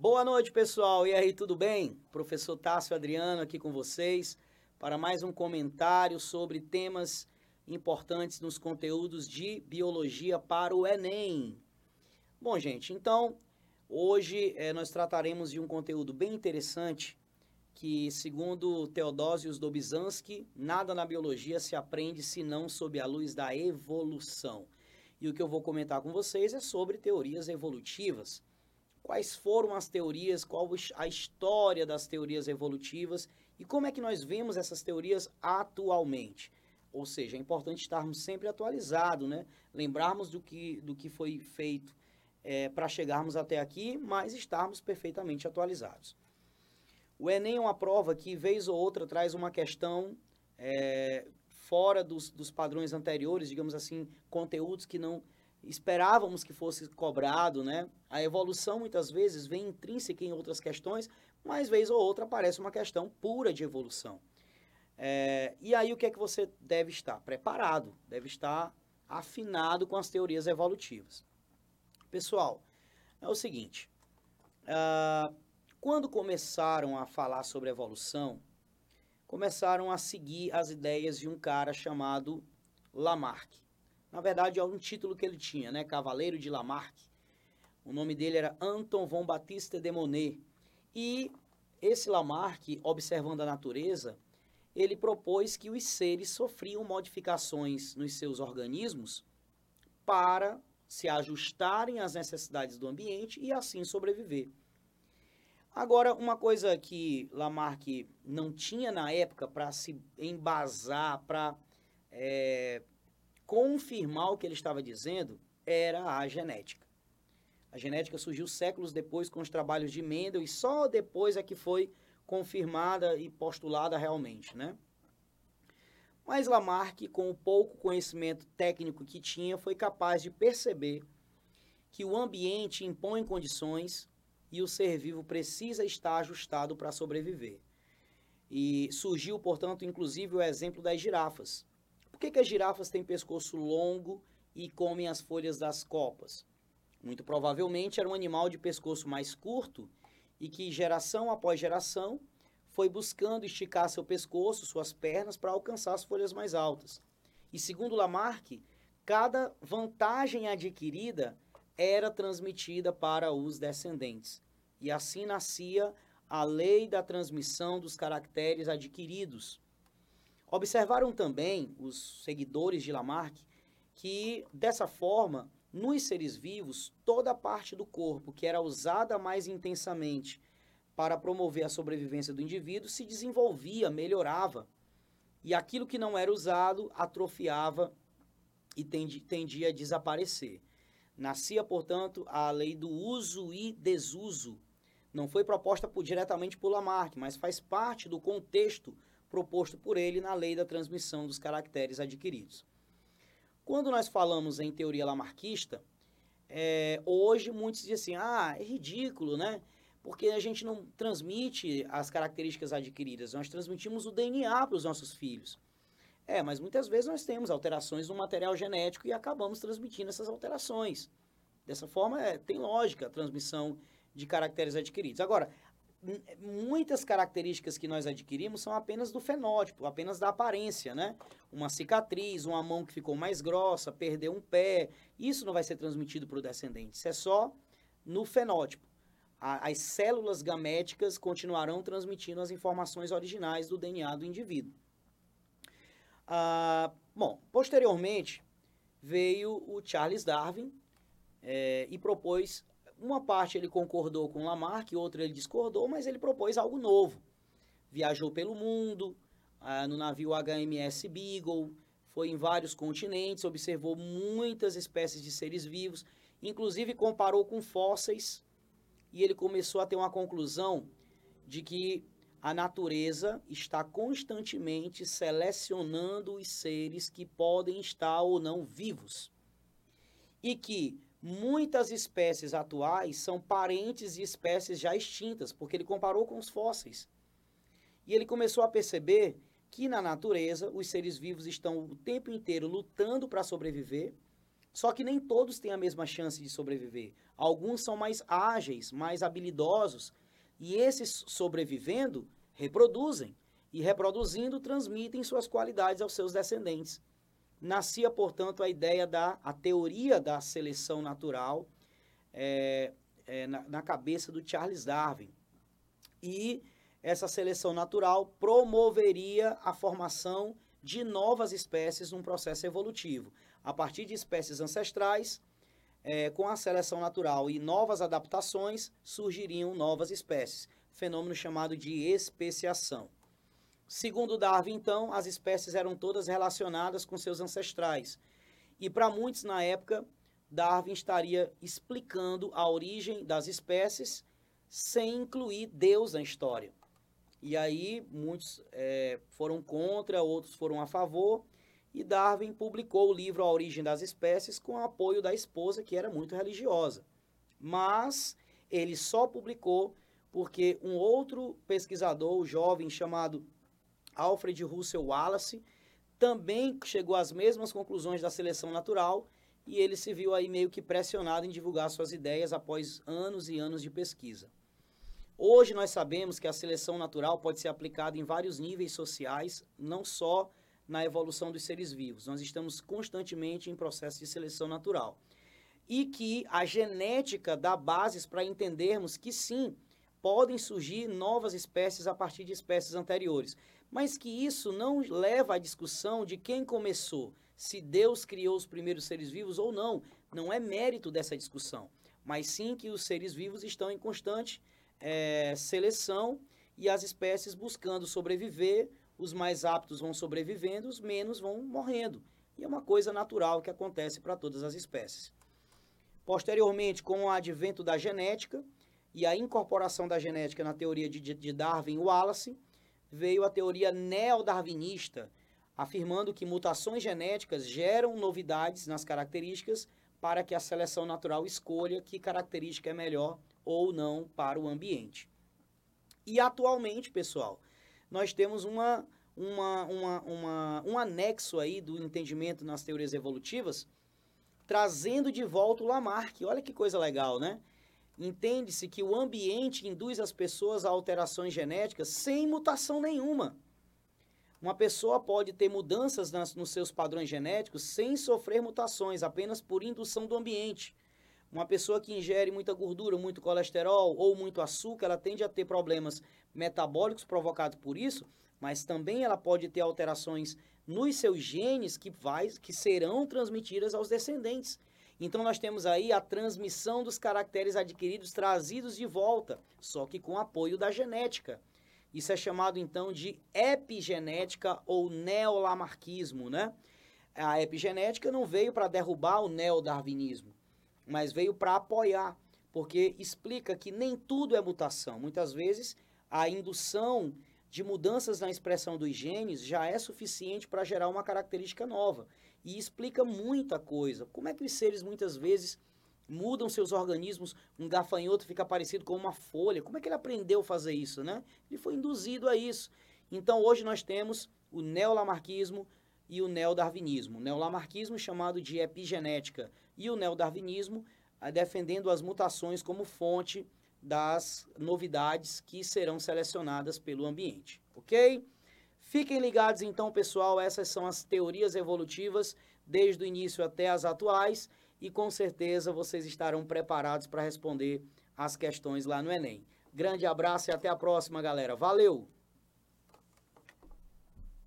Boa noite, pessoal. E aí, tudo bem? Professor Tássio Adriano aqui com vocês para mais um comentário sobre temas importantes nos conteúdos de biologia para o Enem. Bom, gente, então hoje é, nós trataremos de um conteúdo bem interessante que, segundo Teodosius Dobzhansky, nada na biologia se aprende senão sob a luz da evolução. E o que eu vou comentar com vocês é sobre teorias evolutivas. Quais foram as teorias, qual a história das teorias evolutivas e como é que nós vemos essas teorias atualmente. Ou seja, é importante estarmos sempre atualizados, né? Lembrarmos do que, do que foi feito é, para chegarmos até aqui, mas estarmos perfeitamente atualizados. O Enem é uma prova que, vez ou outra, traz uma questão é, fora dos, dos padrões anteriores, digamos assim, conteúdos que não esperávamos que fosse cobrado, né? A evolução muitas vezes vem intrínseca em outras questões, mas vez ou outra aparece uma questão pura de evolução. É, e aí o que é que você deve estar? Preparado, deve estar afinado com as teorias evolutivas. Pessoal, é o seguinte, uh, quando começaram a falar sobre evolução, começaram a seguir as ideias de um cara chamado Lamarck. Na verdade, é um título que ele tinha, né? Cavaleiro de Lamarck. O nome dele era Anton von Baptiste de Monet. E esse Lamarck, observando a natureza, ele propôs que os seres sofriam modificações nos seus organismos para se ajustarem às necessidades do ambiente e assim sobreviver. Agora, uma coisa que Lamarck não tinha na época para se embasar, para é, confirmar o que ele estava dizendo, era a genética. A genética surgiu séculos depois com os trabalhos de Mendel e só depois é que foi confirmada e postulada realmente, né? Mas Lamarck, com o pouco conhecimento técnico que tinha, foi capaz de perceber que o ambiente impõe condições e o ser vivo precisa estar ajustado para sobreviver. E surgiu, portanto, inclusive o exemplo das girafas. Por que, que as girafas têm pescoço longo e comem as folhas das copas? Muito provavelmente era um animal de pescoço mais curto e que, geração após geração, foi buscando esticar seu pescoço, suas pernas, para alcançar as folhas mais altas. E segundo Lamarck, cada vantagem adquirida era transmitida para os descendentes. E assim nascia a lei da transmissão dos caracteres adquiridos. Observaram também os seguidores de Lamarck que, dessa forma, nos seres vivos, toda a parte do corpo que era usada mais intensamente para promover a sobrevivência do indivíduo se desenvolvia, melhorava. E aquilo que não era usado atrofiava e tendia a desaparecer. Nascia, portanto, a lei do uso e desuso. Não foi proposta por, diretamente por Lamarck, mas faz parte do contexto proposto por ele na lei da transmissão dos caracteres adquiridos. Quando nós falamos em teoria lamarquista, é, hoje muitos dizem assim, ah, é ridículo, né? Porque a gente não transmite as características adquiridas, nós transmitimos o DNA para os nossos filhos. É, mas muitas vezes nós temos alterações no material genético e acabamos transmitindo essas alterações. Dessa forma, é, tem lógica a transmissão de caracteres adquiridos. Agora, muitas características que nós adquirimos são apenas do fenótipo, apenas da aparência, né? Uma cicatriz, uma mão que ficou mais grossa, perdeu um pé, isso não vai ser transmitido para o descendente, isso é só no fenótipo. As células gaméticas continuarão transmitindo as informações originais do DNA do indivíduo. Ah, bom, posteriormente veio o Charles Darwin é, e propôs uma parte ele concordou com Lamarck, outra ele discordou, mas ele propôs algo novo. Viajou pelo mundo, ah, no navio HMS Beagle, foi em vários continentes, observou muitas espécies de seres vivos, inclusive comparou com fósseis, e ele começou a ter uma conclusão de que a natureza está constantemente selecionando os seres que podem estar ou não vivos. E que Muitas espécies atuais são parentes de espécies já extintas, porque ele comparou com os fósseis. E ele começou a perceber que na natureza os seres vivos estão o tempo inteiro lutando para sobreviver, Só que nem todos têm a mesma chance de sobreviver. Alguns são mais ágeis, mais habilidosos, e esses sobrevivendo reproduzem e reproduzindo transmitem suas qualidades aos seus descendentes. Nascia, portanto, a ideia da a teoria da seleção natural é, é, na, na cabeça do Charles Darwin. E essa seleção natural promoveria a formação de novas espécies num processo evolutivo. A partir de espécies ancestrais, é, com a seleção natural e novas adaptações, surgiriam novas espécies, fenômeno chamado de especiação. Segundo Darwin, então, as espécies eram todas relacionadas com seus ancestrais. E para muitos na época, Darwin estaria explicando a origem das espécies sem incluir Deus na história. E aí muitos é, foram contra, outros foram a favor, e Darwin publicou o livro A Origem das Espécies com o apoio da esposa, que era muito religiosa. Mas ele só publicou porque um outro pesquisador jovem chamado Alfred Russel Wallace também chegou às mesmas conclusões da seleção natural e ele se viu aí meio que pressionado em divulgar suas ideias após anos e anos de pesquisa. Hoje nós sabemos que a seleção natural pode ser aplicada em vários níveis sociais, não só na evolução dos seres vivos. Nós estamos constantemente em processo de seleção natural. E que a genética dá bases para entendermos que sim, podem surgir novas espécies a partir de espécies anteriores. Mas que isso não leva à discussão de quem começou, se Deus criou os primeiros seres vivos ou não. Não é mérito dessa discussão. Mas sim que os seres vivos estão em constante é, seleção e as espécies buscando sobreviver, os mais aptos vão sobrevivendo, os menos vão morrendo. E é uma coisa natural que acontece para todas as espécies. Posteriormente, com o advento da genética e a incorporação da genética na teoria de, de Darwin Wallace, veio a teoria neodarwinista, afirmando que mutações genéticas geram novidades nas características para que a seleção natural escolha que característica é melhor ou não para o ambiente. E atualmente, pessoal, nós temos uma, uma, uma, uma, um anexo aí do entendimento nas teorias evolutivas, trazendo de volta o Lamarck. Olha que coisa legal, né? Entende-se que o ambiente induz as pessoas a alterações genéticas sem mutação nenhuma. Uma pessoa pode ter mudanças nas, nos seus padrões genéticos sem sofrer mutações, apenas por indução do ambiente. Uma pessoa que ingere muita gordura, muito colesterol ou muito açúcar, ela tende a ter problemas metabólicos provocados por isso, mas também ela pode ter alterações nos seus genes que, vai, que serão transmitidas aos descendentes. Então nós temos aí a transmissão dos caracteres adquiridos trazidos de volta, só que com apoio da genética. Isso é chamado então de epigenética ou neolamarquismo, né? A epigenética não veio para derrubar o neodarwinismo mas veio para apoiar, porque explica que nem tudo é mutação. Muitas vezes a indução de mudanças na expressão dos genes já é suficiente para gerar uma característica nova. E explica muita coisa. Como é que os seres muitas vezes mudam seus organismos, um gafanhoto fica parecido com uma folha. Como é que ele aprendeu a fazer isso, né? Ele foi induzido a isso. Então hoje nós temos o neolamarquismo e o neodarwinismo. O neolamarquismo chamado de epigenética e o neodarwinismo eh, defendendo as mutações como fonte das novidades que serão selecionadas pelo ambiente, ok? Fiquem ligados então, pessoal, essas são as teorias evolutivas desde o início até as atuais e com certeza vocês estarão preparados para responder as questões lá no Enem. Grande abraço e até a próxima, galera. Valeu!